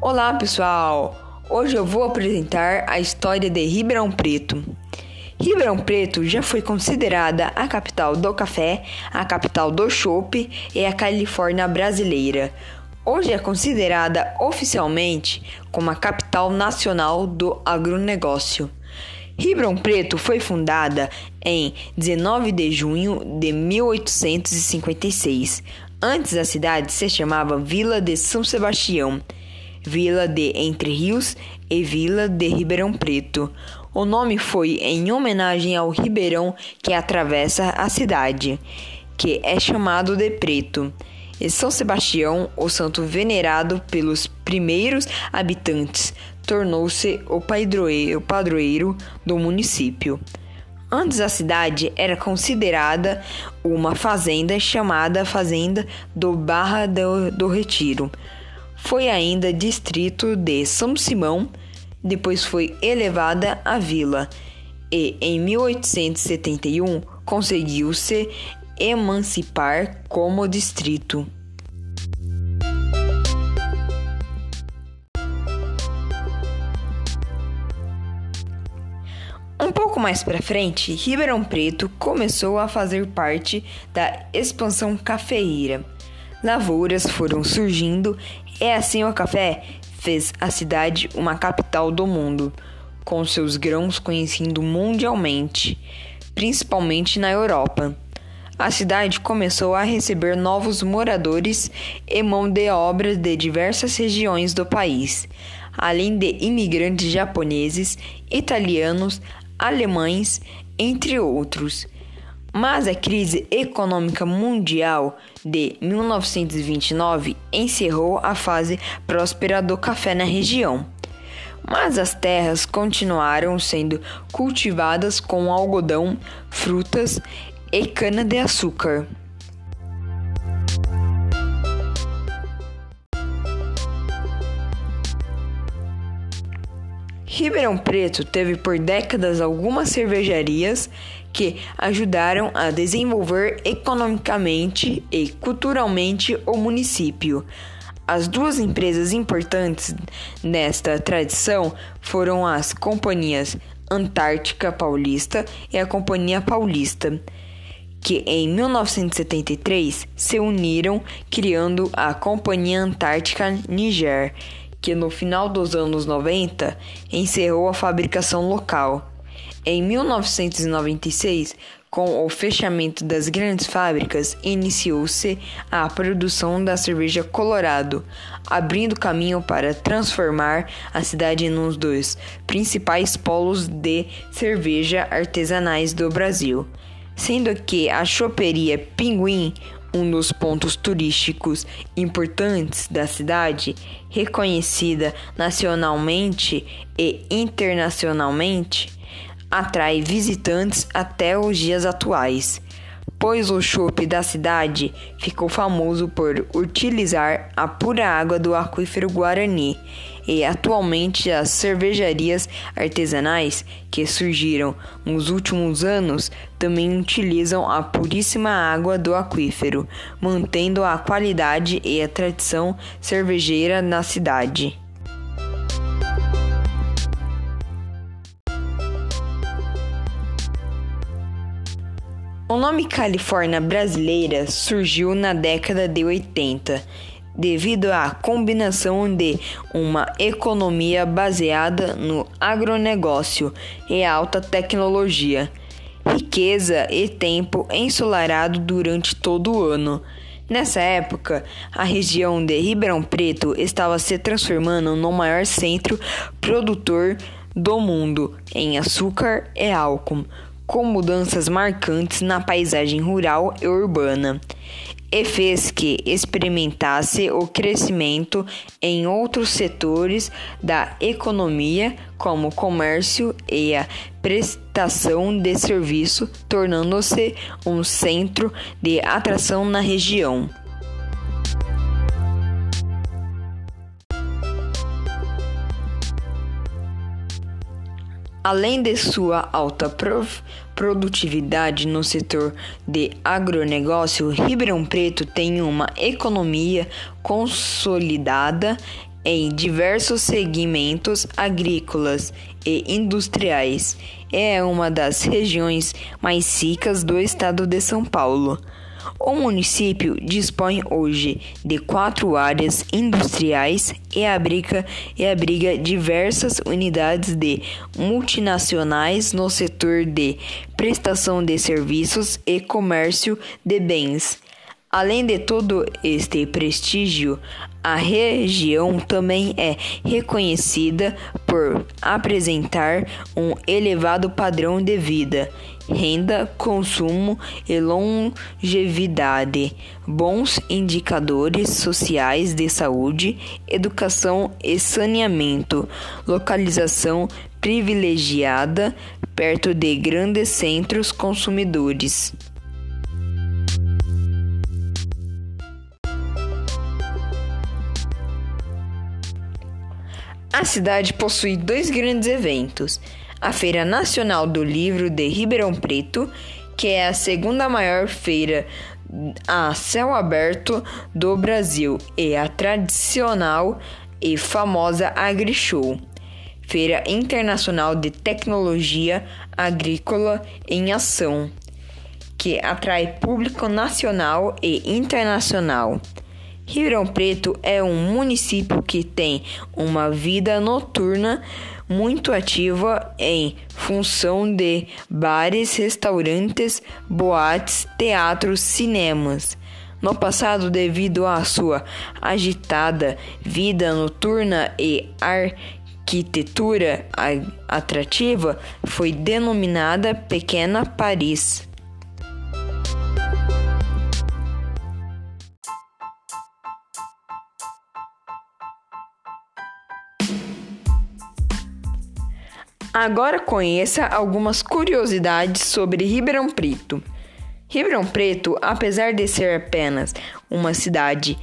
Olá pessoal! Hoje eu vou apresentar a história de Ribeirão Preto. Ribeirão Preto já foi considerada a capital do café, a capital do chopp e a Califórnia brasileira. Hoje é considerada oficialmente como a capital nacional do agronegócio. Ribeirão Preto foi fundada em 19 de junho de 1856. Antes a cidade se chamava Vila de São Sebastião Vila de Entre Rios e Vila de Ribeirão Preto. O nome foi em homenagem ao ribeirão que atravessa a cidade, que é chamado de Preto. E São Sebastião, o santo venerado pelos primeiros habitantes, tornou-se o padroeiro do município. Antes a cidade era considerada uma fazenda chamada Fazenda do Barra do, do Retiro. Foi ainda distrito de São Simão, depois foi elevada a vila e em 1871 conseguiu-se emancipar como distrito. Um pouco mais para frente, Ribeirão Preto começou a fazer parte da expansão cafeeira. Lavouras foram surgindo e assim o café fez a cidade uma capital do mundo, com seus grãos conhecido mundialmente, principalmente na Europa. A cidade começou a receber novos moradores e mão de obra de diversas regiões do país, além de imigrantes japoneses, italianos, alemães, entre outros. Mas a crise econômica mundial de 1929 encerrou a fase próspera do café na região. Mas as terras continuaram sendo cultivadas com algodão, frutas e cana-de-açúcar. Ribeirão Preto teve por décadas algumas cervejarias que ajudaram a desenvolver economicamente e culturalmente o município. As duas empresas importantes nesta tradição foram as companhias Antártica Paulista e a Companhia Paulista, que em 1973 se uniram criando a Companhia Antártica Niger, que no final dos anos 90 encerrou a fabricação local. Em 1996, com o fechamento das grandes fábricas, iniciou-se a produção da cerveja Colorado, abrindo caminho para transformar a cidade em um dos principais polos de cerveja artesanais do Brasil. Sendo que a choperia Pinguim, um dos pontos turísticos importantes da cidade, reconhecida nacionalmente e internacionalmente, atrai visitantes até os dias atuais, pois o chopp da cidade ficou famoso por utilizar a pura água do aquífero Guarani e atualmente as cervejarias artesanais que surgiram nos últimos anos também utilizam a puríssima água do aquífero, mantendo a qualidade e a tradição cervejeira na cidade. O nome Califórnia brasileira surgiu na década de 80 devido à combinação de uma economia baseada no agronegócio e alta tecnologia, riqueza e tempo ensolarado durante todo o ano. Nessa época, a região de Ribeirão Preto estava se transformando no maior centro produtor do mundo em açúcar e álcool com mudanças marcantes na paisagem rural e urbana, e fez que experimentasse o crescimento em outros setores da economia, como comércio e a prestação de serviço, tornando-se um centro de atração na região. Além de sua alta produtividade no setor de agronegócio, Ribeirão Preto tem uma economia consolidada em diversos segmentos agrícolas e industriais. É uma das regiões mais ricas do estado de São Paulo. O município dispõe hoje de quatro áreas industriais e abriga, e abriga diversas unidades de multinacionais no setor de prestação de serviços e comércio de bens. Além de todo este prestígio, a região também é reconhecida por apresentar um elevado padrão de vida, renda, consumo e longevidade, bons indicadores sociais de saúde, educação e saneamento, localização privilegiada perto de grandes centros consumidores. A cidade possui dois grandes eventos: a Feira Nacional do Livro de Ribeirão Preto, que é a segunda maior feira a céu aberto do Brasil, e a tradicional e famosa AgriShow, Feira Internacional de Tecnologia Agrícola em Ação, que atrai público nacional e internacional. Ribeirão Preto é um município que tem uma vida noturna muito ativa em função de bares, restaurantes, boates, teatros, cinemas. No passado, devido à sua agitada vida noturna e arquitetura atrativa, foi denominada Pequena Paris. Agora conheça algumas curiosidades sobre Ribeirão Preto. Ribeirão Preto, apesar de ser apenas uma cidade,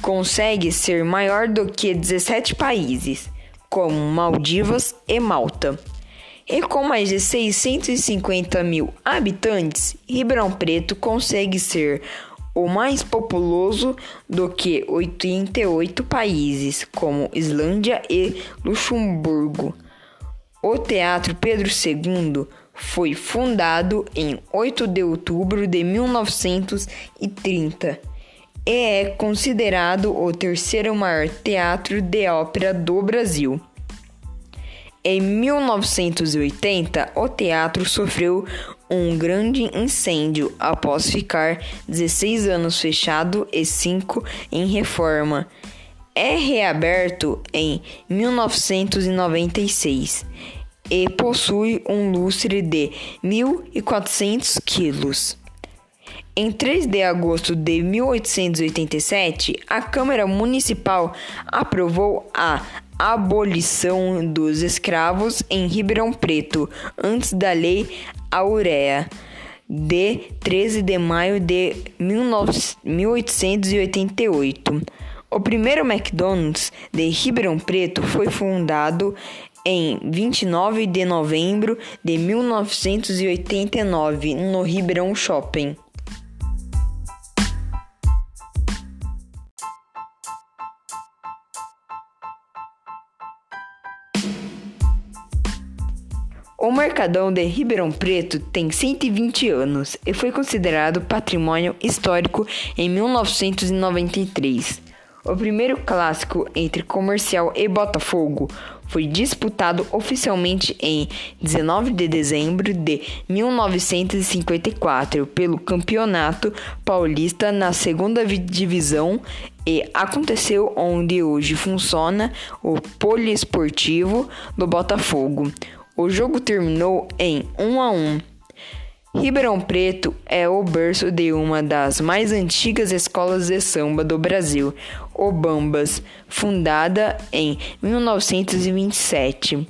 consegue ser maior do que 17 países, como Maldivas e Malta. E com mais de 650 mil habitantes, Ribeirão Preto consegue ser o mais populoso do que 88 países, como Islândia e Luxemburgo. O Teatro Pedro II foi fundado em 8 de outubro de 1930 e é considerado o terceiro maior teatro de ópera do Brasil. Em 1980, o teatro sofreu um grande incêndio após ficar 16 anos fechado e 5 em reforma é reaberto em 1996 e possui um lustre de 1.400 quilos. Em 3 de agosto de 1887, a Câmara Municipal aprovou a abolição dos escravos em Ribeirão Preto, antes da Lei Aurea, de 13 de maio de 1888. O primeiro McDonald's de Ribeirão Preto foi fundado em 29 de novembro de 1989 no Ribeirão Shopping. O Mercadão de Ribeirão Preto tem 120 anos e foi considerado patrimônio histórico em 1993. O primeiro clássico entre Comercial e Botafogo foi disputado oficialmente em 19 de dezembro de 1954 pelo Campeonato Paulista na segunda divisão e aconteceu onde hoje funciona o Poliesportivo do Botafogo. O jogo terminou em 1 a 1 Ribeirão Preto é o berço de uma das mais antigas escolas de samba do Brasil, o Bambas, fundada em 1927.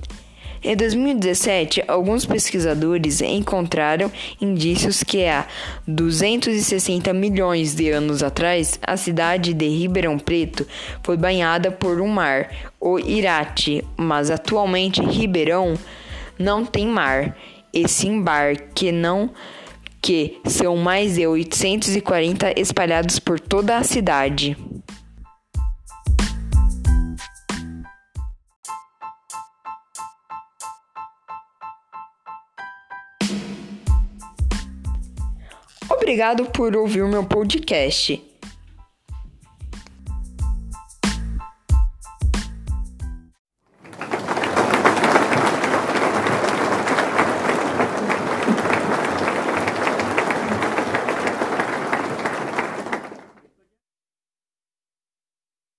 Em 2017, alguns pesquisadores encontraram indícios que há 260 milhões de anos atrás, a cidade de Ribeirão Preto foi banhada por um mar, o Irati, mas atualmente Ribeirão não tem mar esse embarque não que são mais de 840 espalhados por toda a cidade. Obrigado por ouvir o meu podcast